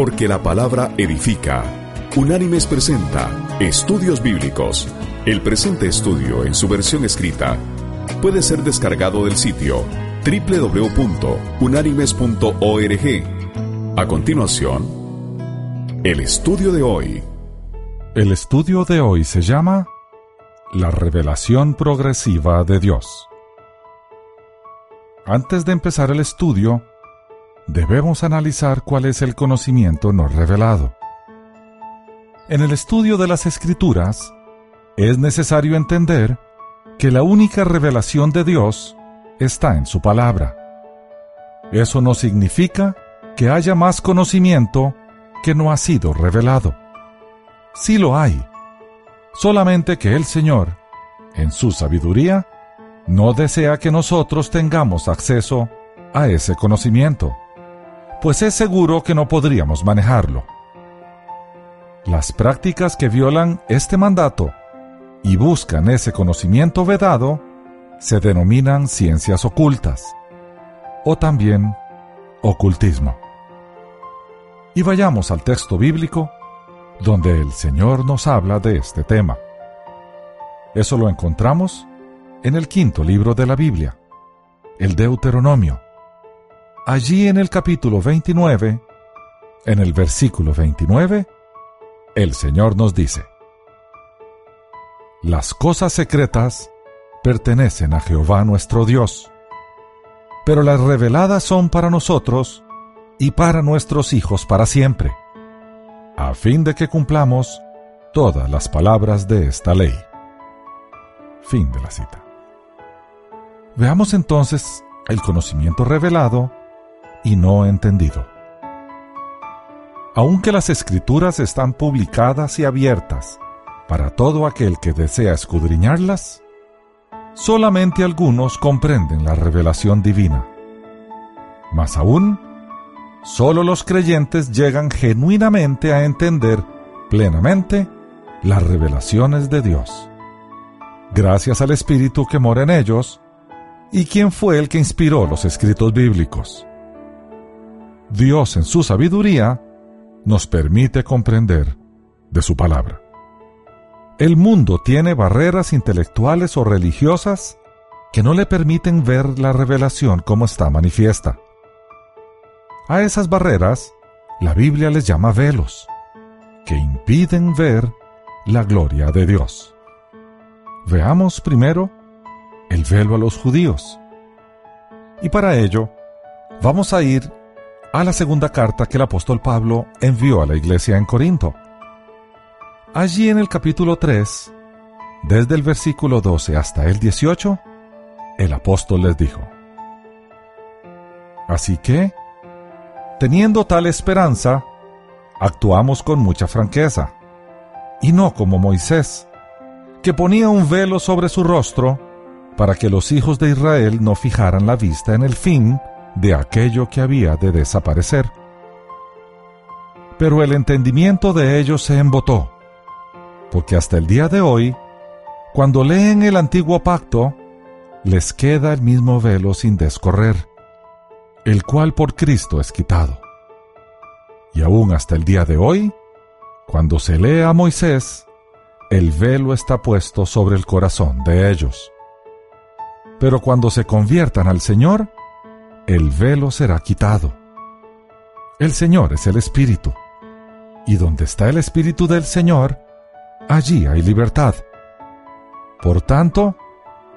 Porque la palabra edifica. Unánimes presenta Estudios Bíblicos. El presente estudio en su versión escrita puede ser descargado del sitio www.unánimes.org. A continuación, el estudio de hoy. El estudio de hoy se llama La revelación progresiva de Dios. Antes de empezar el estudio, debemos analizar cuál es el conocimiento no revelado. En el estudio de las escrituras, es necesario entender que la única revelación de Dios está en su palabra. Eso no significa que haya más conocimiento que no ha sido revelado. Sí lo hay, solamente que el Señor, en su sabiduría, no desea que nosotros tengamos acceso a ese conocimiento pues es seguro que no podríamos manejarlo. Las prácticas que violan este mandato y buscan ese conocimiento vedado se denominan ciencias ocultas o también ocultismo. Y vayamos al texto bíblico donde el Señor nos habla de este tema. Eso lo encontramos en el quinto libro de la Biblia, el Deuteronomio Allí en el capítulo 29, en el versículo 29, el Señor nos dice, Las cosas secretas pertenecen a Jehová nuestro Dios, pero las reveladas son para nosotros y para nuestros hijos para siempre, a fin de que cumplamos todas las palabras de esta ley. Fin de la cita. Veamos entonces el conocimiento revelado y no entendido. Aunque las escrituras están publicadas y abiertas para todo aquel que desea escudriñarlas, solamente algunos comprenden la revelación divina. Más aún, solo los creyentes llegan genuinamente a entender plenamente las revelaciones de Dios. Gracias al Espíritu que mora en ellos, y quien fue el que inspiró los escritos bíblicos. Dios en su sabiduría nos permite comprender de su palabra. El mundo tiene barreras intelectuales o religiosas que no le permiten ver la revelación como está manifiesta. A esas barreras, la Biblia les llama velos, que impiden ver la gloria de Dios. Veamos primero el velo a los judíos. Y para ello, vamos a ir a la segunda carta que el apóstol Pablo envió a la iglesia en Corinto. Allí en el capítulo 3, desde el versículo 12 hasta el 18, el apóstol les dijo, Así que, teniendo tal esperanza, actuamos con mucha franqueza, y no como Moisés, que ponía un velo sobre su rostro para que los hijos de Israel no fijaran la vista en el fin de aquello que había de desaparecer. Pero el entendimiento de ellos se embotó, porque hasta el día de hoy, cuando leen el antiguo pacto, les queda el mismo velo sin descorrer, el cual por Cristo es quitado. Y aún hasta el día de hoy, cuando se lee a Moisés, el velo está puesto sobre el corazón de ellos. Pero cuando se conviertan al Señor, el velo será quitado. El Señor es el Espíritu, y donde está el Espíritu del Señor, allí hay libertad. Por tanto,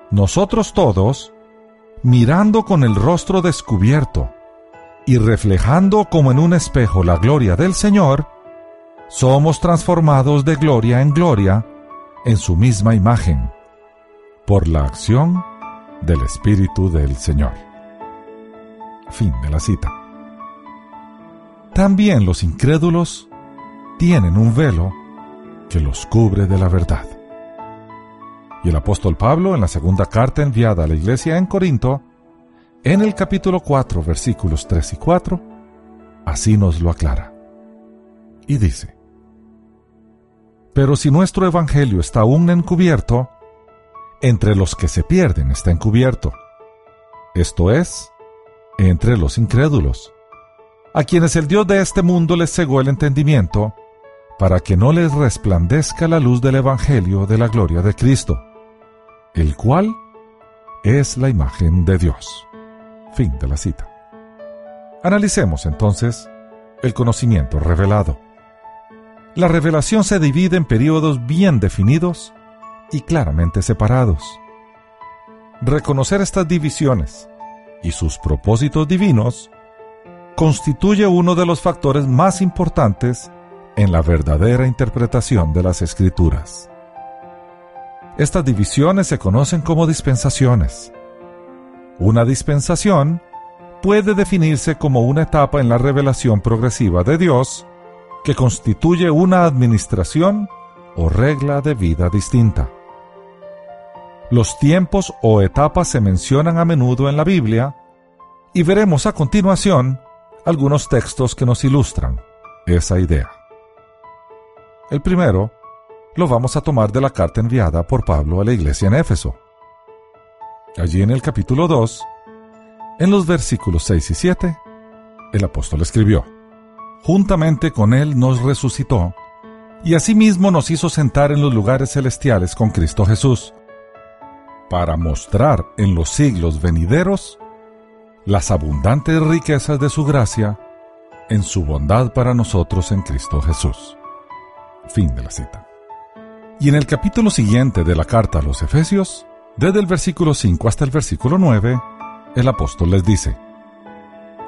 nosotros todos, mirando con el rostro descubierto y reflejando como en un espejo la gloria del Señor, somos transformados de gloria en gloria en su misma imagen, por la acción del Espíritu del Señor. Fin de la cita. También los incrédulos tienen un velo que los cubre de la verdad. Y el apóstol Pablo, en la segunda carta enviada a la iglesia en Corinto, en el capítulo 4, versículos 3 y 4, así nos lo aclara. Y dice, Pero si nuestro evangelio está aún encubierto, entre los que se pierden está encubierto. Esto es, entre los incrédulos, a quienes el Dios de este mundo les cegó el entendimiento, para que no les resplandezca la luz del Evangelio de la gloria de Cristo, el cual es la imagen de Dios. Fin de la cita. Analicemos entonces el conocimiento revelado. La revelación se divide en periodos bien definidos y claramente separados. Reconocer estas divisiones y sus propósitos divinos constituye uno de los factores más importantes en la verdadera interpretación de las escrituras. Estas divisiones se conocen como dispensaciones. Una dispensación puede definirse como una etapa en la revelación progresiva de Dios que constituye una administración o regla de vida distinta. Los tiempos o etapas se mencionan a menudo en la Biblia y veremos a continuación algunos textos que nos ilustran esa idea. El primero lo vamos a tomar de la carta enviada por Pablo a la iglesia en Éfeso. Allí en el capítulo 2, en los versículos 6 y 7, el apóstol escribió, Juntamente con él nos resucitó, y asimismo nos hizo sentar en los lugares celestiales con Cristo Jesús, para mostrar en los siglos venideros las abundantes riquezas de su gracia en su bondad para nosotros en Cristo Jesús. Fin de la cita. Y en el capítulo siguiente de la carta a los Efesios, desde el versículo 5 hasta el versículo 9, el apóstol les dice,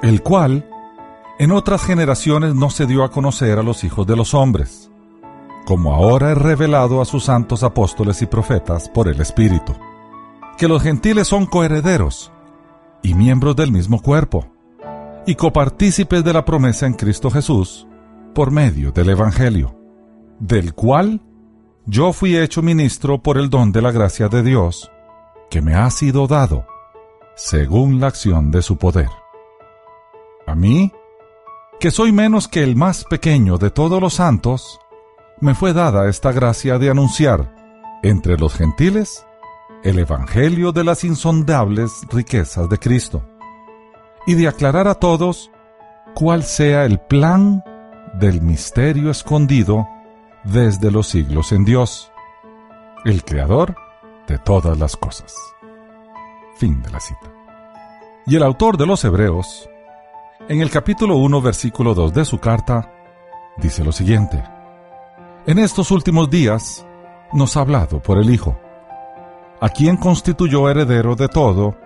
el cual en otras generaciones no se dio a conocer a los hijos de los hombres, como ahora es revelado a sus santos apóstoles y profetas por el Espíritu, que los gentiles son coherederos y miembros del mismo cuerpo, y copartícipes de la promesa en Cristo Jesús, por medio del Evangelio, del cual yo fui hecho ministro por el don de la gracia de Dios, que me ha sido dado, según la acción de su poder. A mí, que soy menos que el más pequeño de todos los santos, me fue dada esta gracia de anunciar entre los gentiles el Evangelio de las insondables riquezas de Cristo y de aclarar a todos cuál sea el plan del misterio escondido desde los siglos en Dios, el Creador de todas las cosas. Fin de la cita. Y el autor de los Hebreos, en el capítulo 1, versículo 2 de su carta, dice lo siguiente. En estos últimos días nos ha hablado por el Hijo, a quien constituyó heredero de todo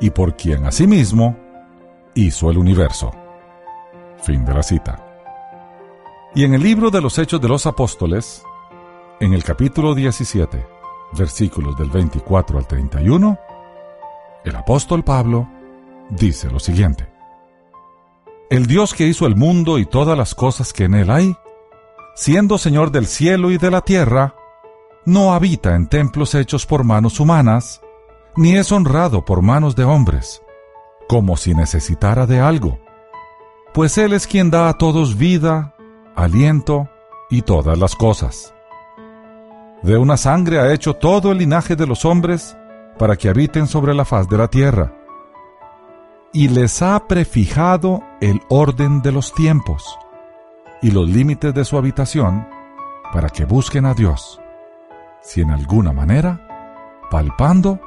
y por quien asimismo hizo el universo. Fin de la cita. Y en el libro de los Hechos de los Apóstoles, en el capítulo 17, versículos del 24 al 31, el apóstol Pablo dice lo siguiente. El Dios que hizo el mundo y todas las cosas que en él hay, siendo Señor del cielo y de la tierra, no habita en templos hechos por manos humanas, ni es honrado por manos de hombres, como si necesitara de algo, pues Él es quien da a todos vida, aliento y todas las cosas. De una sangre ha hecho todo el linaje de los hombres para que habiten sobre la faz de la tierra, y les ha prefijado el orden de los tiempos y los límites de su habitación para que busquen a Dios, si en alguna manera, palpando,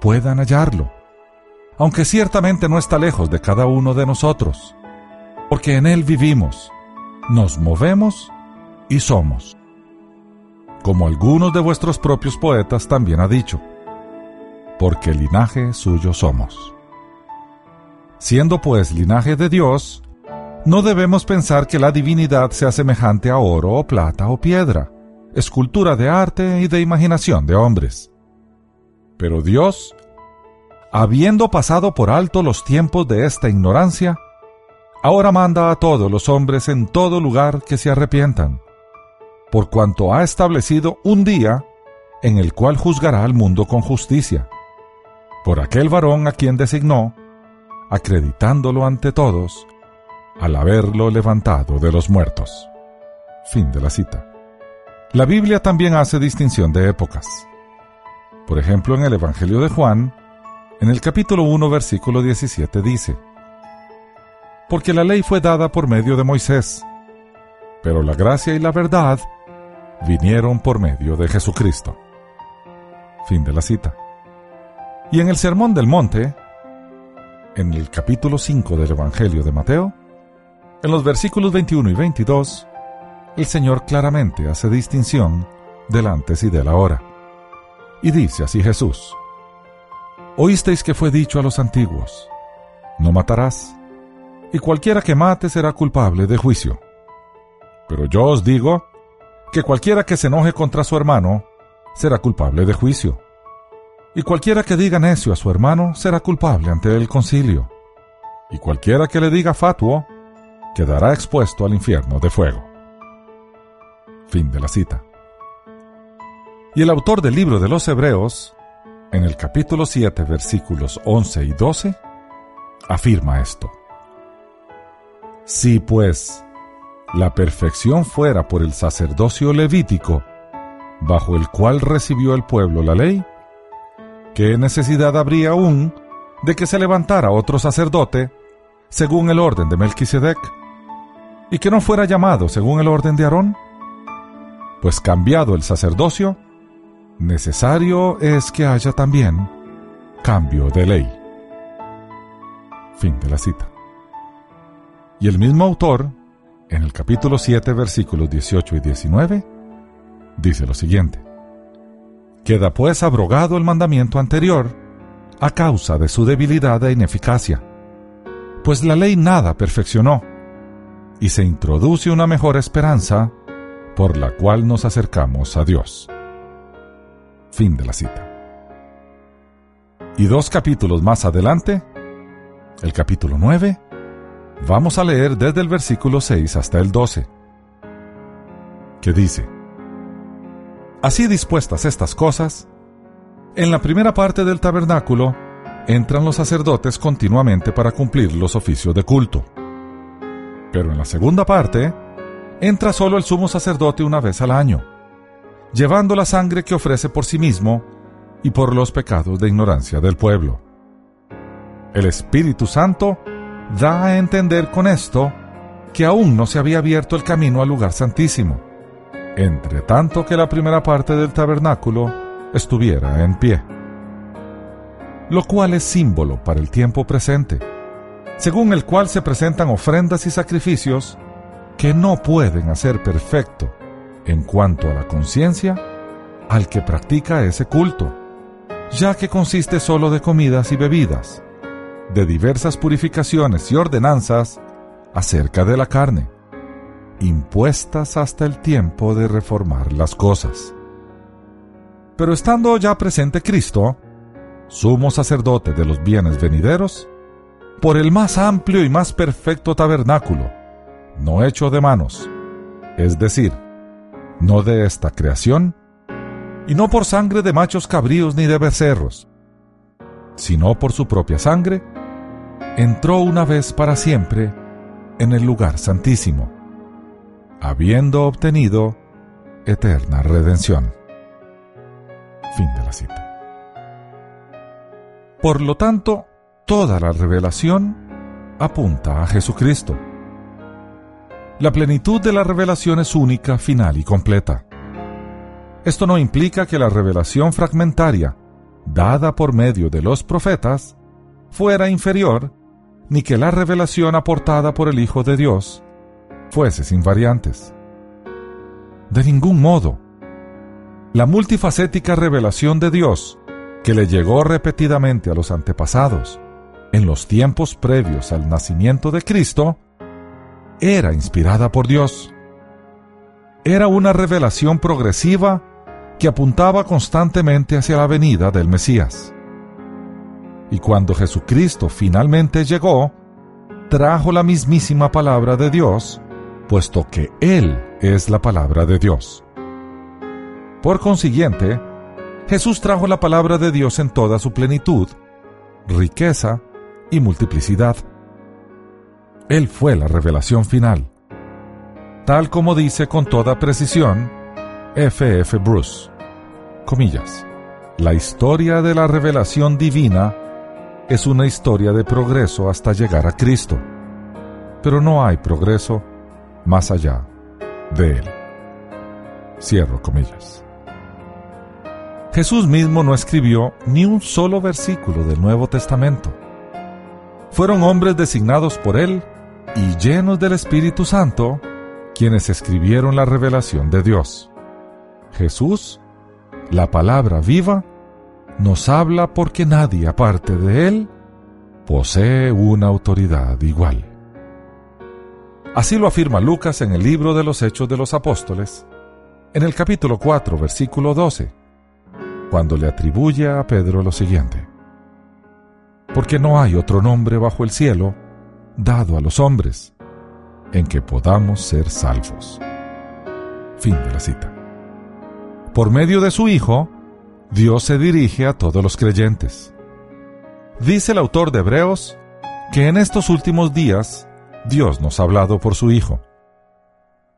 puedan hallarlo aunque ciertamente no está lejos de cada uno de nosotros, porque en Él vivimos, nos movemos y somos. Como algunos de vuestros propios poetas también ha dicho, porque linaje suyo somos. Siendo pues linaje de Dios, no debemos pensar que la divinidad sea semejante a oro o plata o piedra, escultura de arte y de imaginación de hombres. Pero Dios habiendo pasado por alto los tiempos de esta ignorancia, ahora manda a todos los hombres en todo lugar que se arrepientan, por cuanto ha establecido un día en el cual juzgará al mundo con justicia, por aquel varón a quien designó, acreditándolo ante todos, al haberlo levantado de los muertos. Fin de la cita. La Biblia también hace distinción de épocas. Por ejemplo, en el Evangelio de Juan, en el capítulo 1, versículo 17 dice, porque la ley fue dada por medio de Moisés, pero la gracia y la verdad vinieron por medio de Jesucristo. Fin de la cita. Y en el Sermón del Monte, en el capítulo 5 del Evangelio de Mateo, en los versículos 21 y 22, el Señor claramente hace distinción del antes y del ahora. Y dice así Jesús, Oísteis que fue dicho a los antiguos, no matarás, y cualquiera que mate será culpable de juicio. Pero yo os digo que cualquiera que se enoje contra su hermano será culpable de juicio. Y cualquiera que diga necio a su hermano será culpable ante el concilio. Y cualquiera que le diga fatuo quedará expuesto al infierno de fuego. Fin de la cita. Y el autor del libro de los Hebreos, en el capítulo 7, versículos 11 y 12, afirma esto. Si pues la perfección fuera por el sacerdocio levítico, bajo el cual recibió el pueblo la ley, ¿qué necesidad habría aún de que se levantara otro sacerdote según el orden de Melquisedec y que no fuera llamado según el orden de Aarón? Pues cambiado el sacerdocio, necesario es que haya también cambio de ley. Fin de la cita. Y el mismo autor, en el capítulo 7, versículos 18 y 19, dice lo siguiente. Queda pues abrogado el mandamiento anterior a causa de su debilidad e ineficacia, pues la ley nada perfeccionó, y se introduce una mejor esperanza por la cual nos acercamos a Dios. Fin de la cita. Y dos capítulos más adelante, el capítulo 9, Vamos a leer desde el versículo 6 hasta el 12, que dice, Así dispuestas estas cosas, en la primera parte del tabernáculo entran los sacerdotes continuamente para cumplir los oficios de culto. Pero en la segunda parte, entra solo el sumo sacerdote una vez al año, llevando la sangre que ofrece por sí mismo y por los pecados de ignorancia del pueblo. El Espíritu Santo da a entender con esto que aún no se había abierto el camino al lugar santísimo, entre tanto que la primera parte del tabernáculo estuviera en pie. Lo cual es símbolo para el tiempo presente, según el cual se presentan ofrendas y sacrificios que no pueden hacer perfecto en cuanto a la conciencia al que practica ese culto, ya que consiste solo de comidas y bebidas, de diversas purificaciones y ordenanzas acerca de la carne, impuestas hasta el tiempo de reformar las cosas. Pero estando ya presente Cristo, sumo sacerdote de los bienes venideros, por el más amplio y más perfecto tabernáculo, no hecho de manos, es decir, no de esta creación, y no por sangre de machos cabríos ni de becerros, sino por su propia sangre, entró una vez para siempre en el lugar santísimo, habiendo obtenido eterna redención. Fin de la cita. Por lo tanto, toda la revelación apunta a Jesucristo. La plenitud de la revelación es única, final y completa. Esto no implica que la revelación fragmentaria, dada por medio de los profetas, fuera inferior ni que la revelación aportada por el Hijo de Dios fuese sin variantes. De ningún modo. La multifacética revelación de Dios, que le llegó repetidamente a los antepasados, en los tiempos previos al nacimiento de Cristo, era inspirada por Dios. Era una revelación progresiva que apuntaba constantemente hacia la venida del Mesías. Y cuando Jesucristo finalmente llegó, trajo la mismísima palabra de Dios, puesto que Él es la palabra de Dios. Por consiguiente, Jesús trajo la palabra de Dios en toda su plenitud, riqueza y multiplicidad. Él fue la revelación final, tal como dice con toda precisión F. F. Bruce. Comillas. La historia de la revelación divina es una historia de progreso hasta llegar a Cristo. pero no hay progreso más allá de él. Cierro comillas. Jesús mismo no escribió ni un solo versículo del Nuevo Testamento. Fueron hombres designados por él y llenos del Espíritu Santo quienes escribieron la revelación de Dios. Jesús, la palabra viva, nos habla porque nadie aparte de él posee una autoridad igual. Así lo afirma Lucas en el libro de los Hechos de los Apóstoles, en el capítulo 4, versículo 12, cuando le atribuye a Pedro lo siguiente. Porque no hay otro nombre bajo el cielo dado a los hombres en que podamos ser salvos. Fin de la cita. Por medio de su Hijo, Dios se dirige a todos los creyentes. Dice el autor de Hebreos que en estos últimos días Dios nos ha hablado por su Hijo.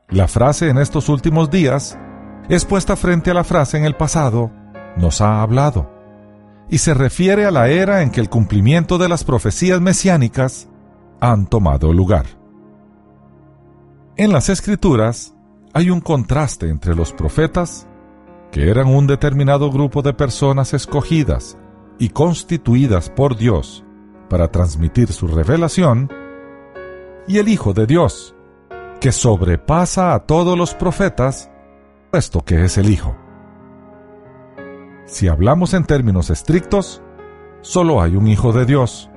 La frase en estos últimos días es puesta frente a la frase en el pasado, nos ha hablado, y se refiere a la era en que el cumplimiento de las profecías mesiánicas han tomado lugar. En las escrituras hay un contraste entre los profetas, que eran un determinado grupo de personas escogidas y constituidas por Dios para transmitir su revelación, y el Hijo de Dios, que sobrepasa a todos los profetas, puesto que es el Hijo. Si hablamos en términos estrictos, solo hay un Hijo de Dios.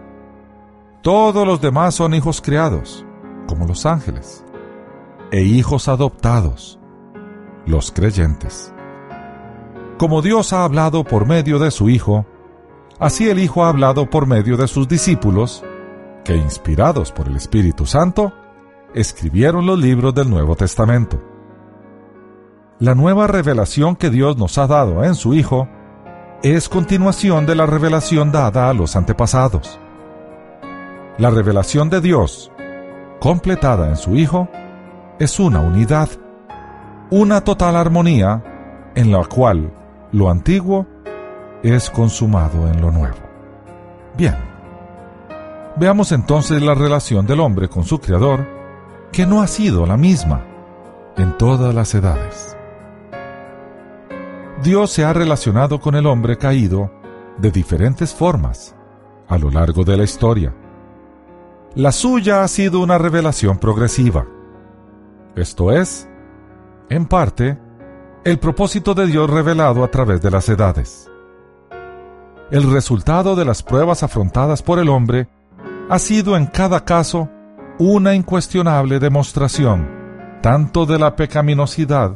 Todos los demás son hijos creados, como los ángeles, e hijos adoptados, los creyentes. Como Dios ha hablado por medio de su Hijo, así el Hijo ha hablado por medio de sus discípulos, que inspirados por el Espíritu Santo, escribieron los libros del Nuevo Testamento. La nueva revelación que Dios nos ha dado en su Hijo es continuación de la revelación dada a los antepasados. La revelación de Dios, completada en su Hijo, es una unidad, una total armonía en la cual lo antiguo es consumado en lo nuevo. Bien, veamos entonces la relación del hombre con su Creador, que no ha sido la misma en todas las edades. Dios se ha relacionado con el hombre caído de diferentes formas a lo largo de la historia. La suya ha sido una revelación progresiva. Esto es, en parte, el propósito de Dios revelado a través de las edades. El resultado de las pruebas afrontadas por el hombre ha sido en cada caso una incuestionable demostración tanto de la pecaminosidad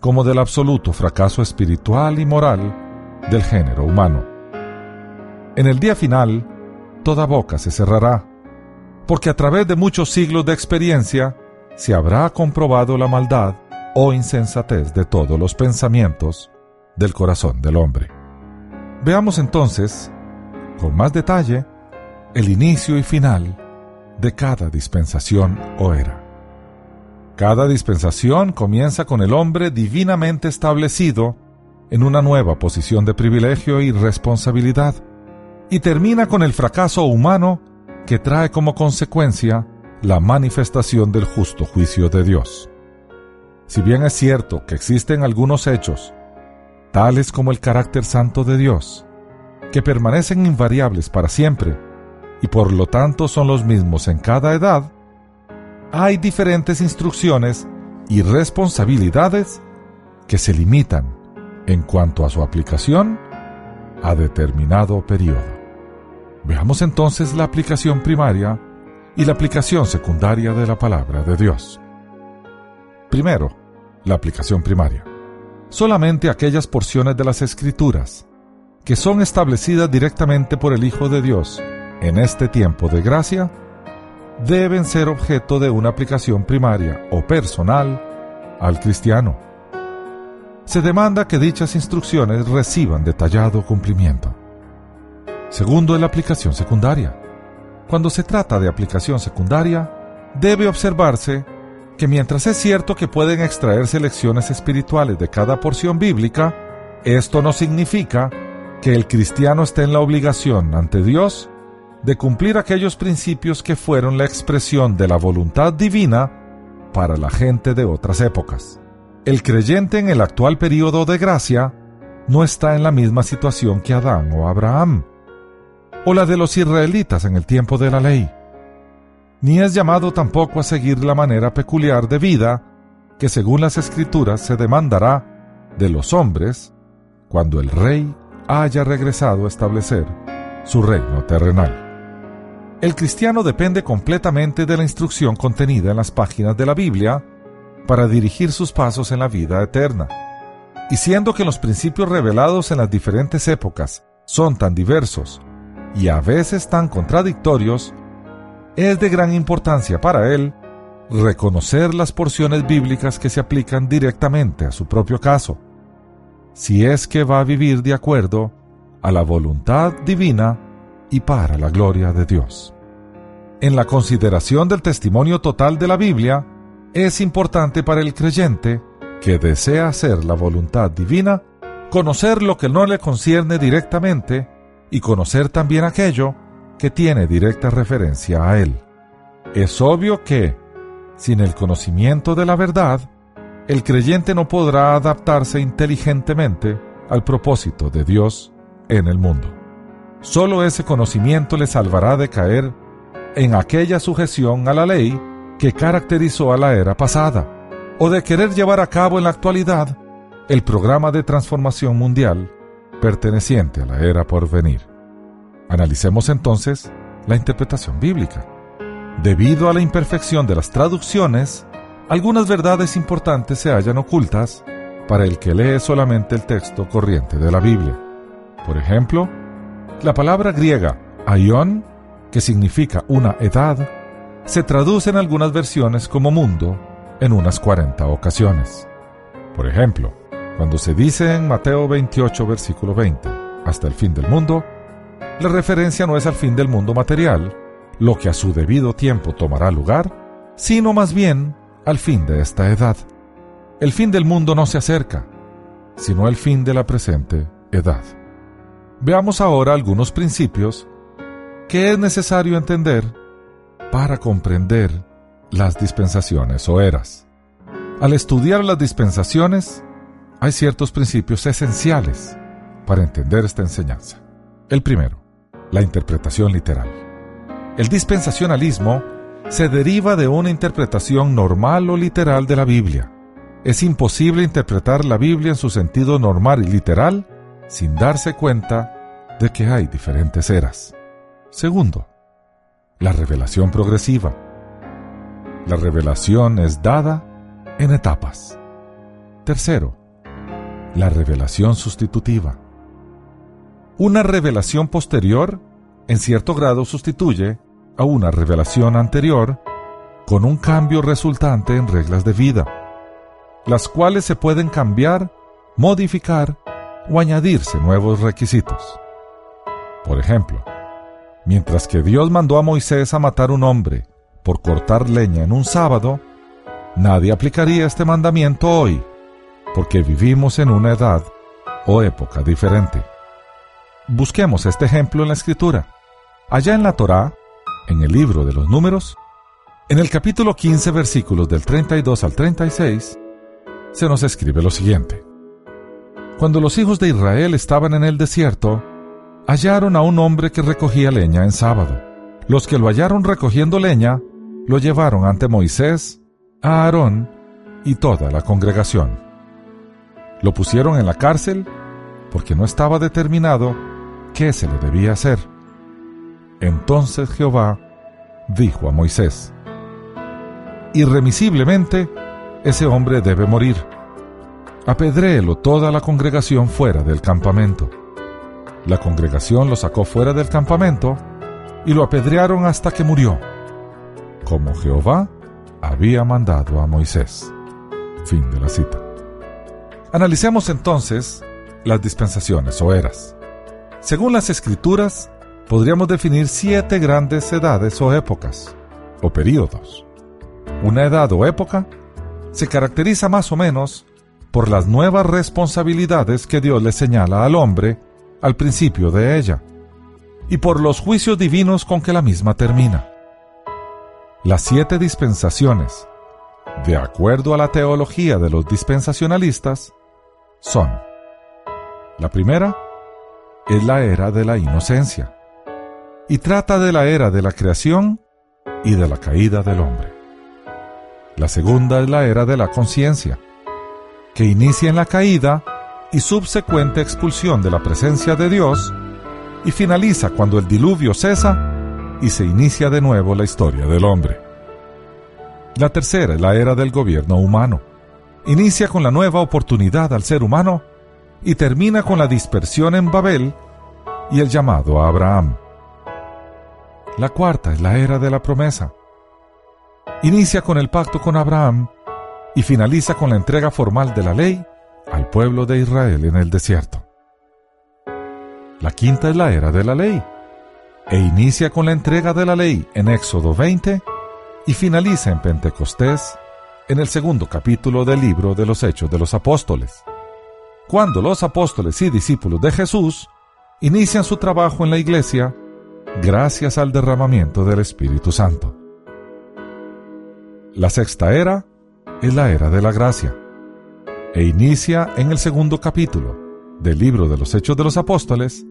como del absoluto fracaso espiritual y moral del género humano. En el día final, toda boca se cerrará, porque a través de muchos siglos de experiencia se habrá comprobado la maldad o insensatez de todos los pensamientos del corazón del hombre. Veamos entonces, con más detalle, el inicio y final de cada dispensación o era. Cada dispensación comienza con el hombre divinamente establecido en una nueva posición de privilegio y responsabilidad, y termina con el fracaso humano que trae como consecuencia la manifestación del justo juicio de Dios. Si bien es cierto que existen algunos hechos, tales como el carácter santo de Dios, que permanecen invariables para siempre, y por lo tanto son los mismos en cada edad, hay diferentes instrucciones y responsabilidades que se limitan en cuanto a su aplicación a determinado periodo. Veamos entonces la aplicación primaria y la aplicación secundaria de la palabra de Dios. Primero, la aplicación primaria. Solamente aquellas porciones de las Escrituras que son establecidas directamente por el Hijo de Dios en este tiempo de gracia deben ser objeto de una aplicación primaria o personal al cristiano. Se demanda que dichas instrucciones reciban detallado cumplimiento. Segundo, la aplicación secundaria. Cuando se trata de aplicación secundaria, debe observarse que mientras es cierto que pueden extraerse lecciones espirituales de cada porción bíblica, esto no significa que el cristiano esté en la obligación ante Dios de cumplir aquellos principios que fueron la expresión de la voluntad divina para la gente de otras épocas. El creyente en el actual período de gracia no está en la misma situación que Adán o Abraham, o la de los israelitas en el tiempo de la ley, ni es llamado tampoco a seguir la manera peculiar de vida que según las escrituras se demandará de los hombres cuando el rey haya regresado a establecer su reino terrenal. El cristiano depende completamente de la instrucción contenida en las páginas de la Biblia para dirigir sus pasos en la vida eterna. Y siendo que los principios revelados en las diferentes épocas son tan diversos y a veces tan contradictorios, es de gran importancia para él reconocer las porciones bíblicas que se aplican directamente a su propio caso, si es que va a vivir de acuerdo a la voluntad divina y para la gloria de Dios. En la consideración del testimonio total de la Biblia, es importante para el creyente que desea hacer la voluntad divina, conocer lo que no le concierne directamente y conocer también aquello que tiene directa referencia a él. Es obvio que, sin el conocimiento de la verdad, el creyente no podrá adaptarse inteligentemente al propósito de Dios en el mundo. Solo ese conocimiento le salvará de caer en aquella sujeción a la ley que caracterizó a la era pasada, o de querer llevar a cabo en la actualidad el programa de transformación mundial perteneciente a la era por venir. Analicemos entonces la interpretación bíblica. Debido a la imperfección de las traducciones, algunas verdades importantes se hallan ocultas para el que lee solamente el texto corriente de la Biblia. Por ejemplo, la palabra griega aion, que significa una edad, se traduce en algunas versiones como mundo en unas 40 ocasiones. Por ejemplo, cuando se dice en Mateo 28, versículo 20, hasta el fin del mundo, la referencia no es al fin del mundo material, lo que a su debido tiempo tomará lugar, sino más bien al fin de esta edad. El fin del mundo no se acerca, sino el fin de la presente edad. Veamos ahora algunos principios que es necesario entender para comprender las dispensaciones o eras. Al estudiar las dispensaciones, hay ciertos principios esenciales para entender esta enseñanza. El primero, la interpretación literal. El dispensacionalismo se deriva de una interpretación normal o literal de la Biblia. Es imposible interpretar la Biblia en su sentido normal y literal sin darse cuenta de que hay diferentes eras. Segundo, la revelación progresiva. La revelación es dada en etapas. Tercero, la revelación sustitutiva. Una revelación posterior, en cierto grado, sustituye a una revelación anterior con un cambio resultante en reglas de vida, las cuales se pueden cambiar, modificar o añadirse nuevos requisitos. Por ejemplo, mientras que Dios mandó a Moisés a matar un hombre por cortar leña en un sábado, nadie aplicaría este mandamiento hoy, porque vivimos en una edad o época diferente. Busquemos este ejemplo en la escritura. Allá en la Torá, en el libro de los números, en el capítulo 15 versículos del 32 al 36, se nos escribe lo siguiente. Cuando los hijos de Israel estaban en el desierto, hallaron a un hombre que recogía leña en sábado. Los que lo hallaron recogiendo leña, lo llevaron ante Moisés, a Aarón y toda la congregación. Lo pusieron en la cárcel porque no estaba determinado qué se le debía hacer. Entonces Jehová dijo a Moisés, Irremisiblemente, ese hombre debe morir. Apedréelo toda la congregación fuera del campamento. La congregación lo sacó fuera del campamento y lo apedrearon hasta que murió, como Jehová había mandado a Moisés. Fin de la cita. Analicemos entonces las dispensaciones o eras. Según las escrituras, podríamos definir siete grandes edades o épocas, o períodos. Una edad o época se caracteriza más o menos por las nuevas responsabilidades que Dios le señala al hombre al principio de ella. y por los juicios divinos con que la misma termina. Las siete dispensaciones, de acuerdo a la teología de los dispensacionalistas, son la primera es la era de la inocencia y trata de la era de la creación y de la caída del hombre. La segunda es la era de la conciencia, que inicia en la caída y subsecuente expulsión de la presencia de Dios y finaliza cuando el diluvio cesa y se inicia de nuevo la historia del hombre. La tercera es la era del gobierno humano. Inicia con la nueva oportunidad al ser humano y termina con la dispersión en Babel y el llamado a Abraham. La cuarta es la era de la promesa. Inicia con el pacto con Abraham y finaliza con la entrega formal de la ley al pueblo de Israel en el desierto. La quinta es la era de la ley e inicia con la entrega de la ley en Éxodo 20 y finaliza en Pentecostés en el segundo capítulo del libro de los Hechos de los Apóstoles, cuando los apóstoles y discípulos de Jesús inician su trabajo en la iglesia gracias al derramamiento del Espíritu Santo. La sexta era es la era de la gracia e inicia en el segundo capítulo del libro de los Hechos de los Apóstoles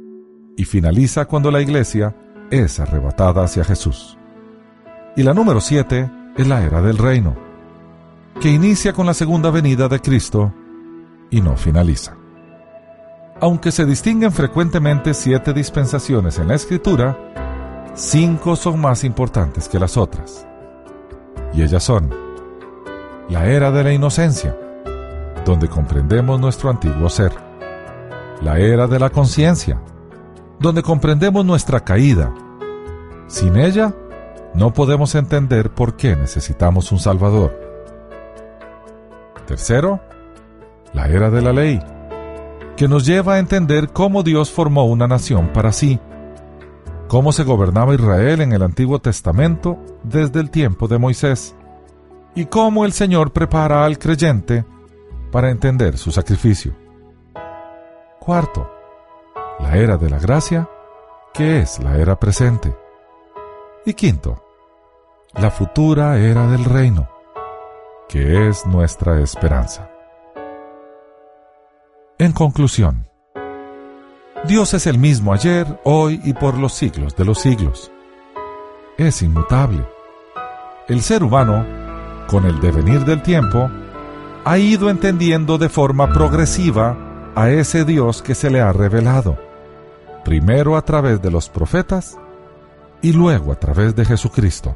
y finaliza cuando la iglesia es arrebatada hacia Jesús. Y la número siete es la era del reino, que inicia con la segunda venida de Cristo y no finaliza. Aunque se distinguen frecuentemente siete dispensaciones en la Escritura, cinco son más importantes que las otras. Y ellas son la era de la inocencia, donde comprendemos nuestro antiguo ser. La era de la conciencia, donde comprendemos nuestra caída. Sin ella, no podemos entender por qué necesitamos un Salvador. Tercero, la era de la ley, que nos lleva a entender cómo Dios formó una nación para sí, cómo se gobernaba Israel en el Antiguo Testamento desde el tiempo de Moisés, y cómo el Señor prepara al creyente para entender su sacrificio. Cuarto, la era de la gracia, que es la era presente. Y quinto, la futura era del reino, que es nuestra esperanza. En conclusión, Dios es el mismo ayer, hoy y por los siglos de los siglos. Es inmutable. El ser humano, con el devenir del tiempo, ha ido entendiendo de forma progresiva a ese Dios que se le ha revelado, primero a través de los profetas y luego a través de Jesucristo.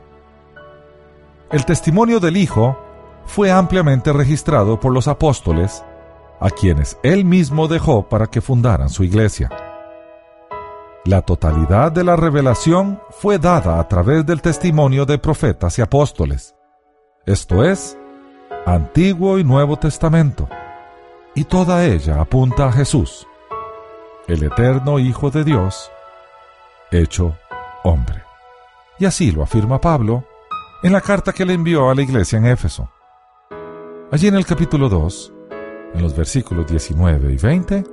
El testimonio del Hijo fue ampliamente registrado por los apóstoles a quienes él mismo dejó para que fundaran su iglesia. La totalidad de la revelación fue dada a través del testimonio de profetas y apóstoles, esto es, Antiguo y Nuevo Testamento, y toda ella apunta a Jesús, el eterno Hijo de Dios, hecho hombre. Y así lo afirma Pablo en la carta que le envió a la iglesia en Éfeso. Allí en el capítulo 2, en los versículos 19 y 20,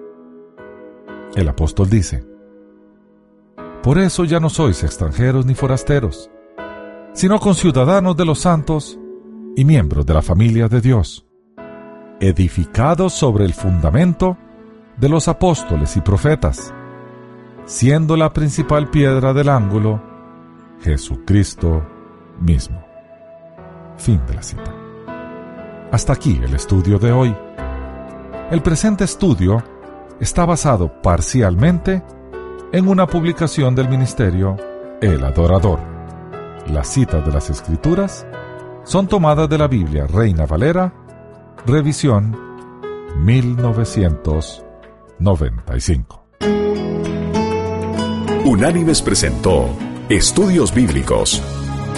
el apóstol dice, Por eso ya no sois extranjeros ni forasteros, sino conciudadanos de los santos y miembros de la familia de Dios, edificados sobre el fundamento de los apóstoles y profetas, siendo la principal piedra del ángulo Jesucristo mismo. Fin de la cita. Hasta aquí el estudio de hoy. El presente estudio está basado parcialmente en una publicación del ministerio El Adorador. Las citas de las Escrituras son tomadas de la Biblia Reina Valera, revisión 1995. Unánimes presentó Estudios Bíblicos,